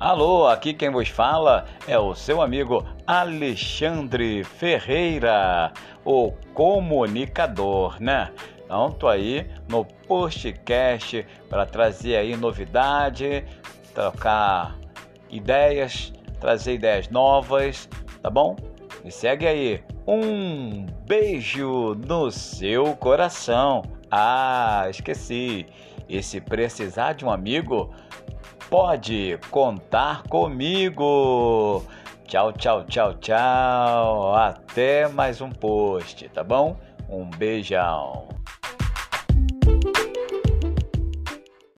Alô, aqui quem vos fala é o seu amigo Alexandre Ferreira, o comunicador, né? Então, tô aí no postcast para trazer aí novidade, trocar ideias, trazer ideias novas, tá bom? Me segue aí. Um beijo no seu coração. Ah, esqueci. E se precisar de um amigo, pode contar comigo. Tchau, tchau, tchau, tchau. Até mais um post, tá bom? Um beijão.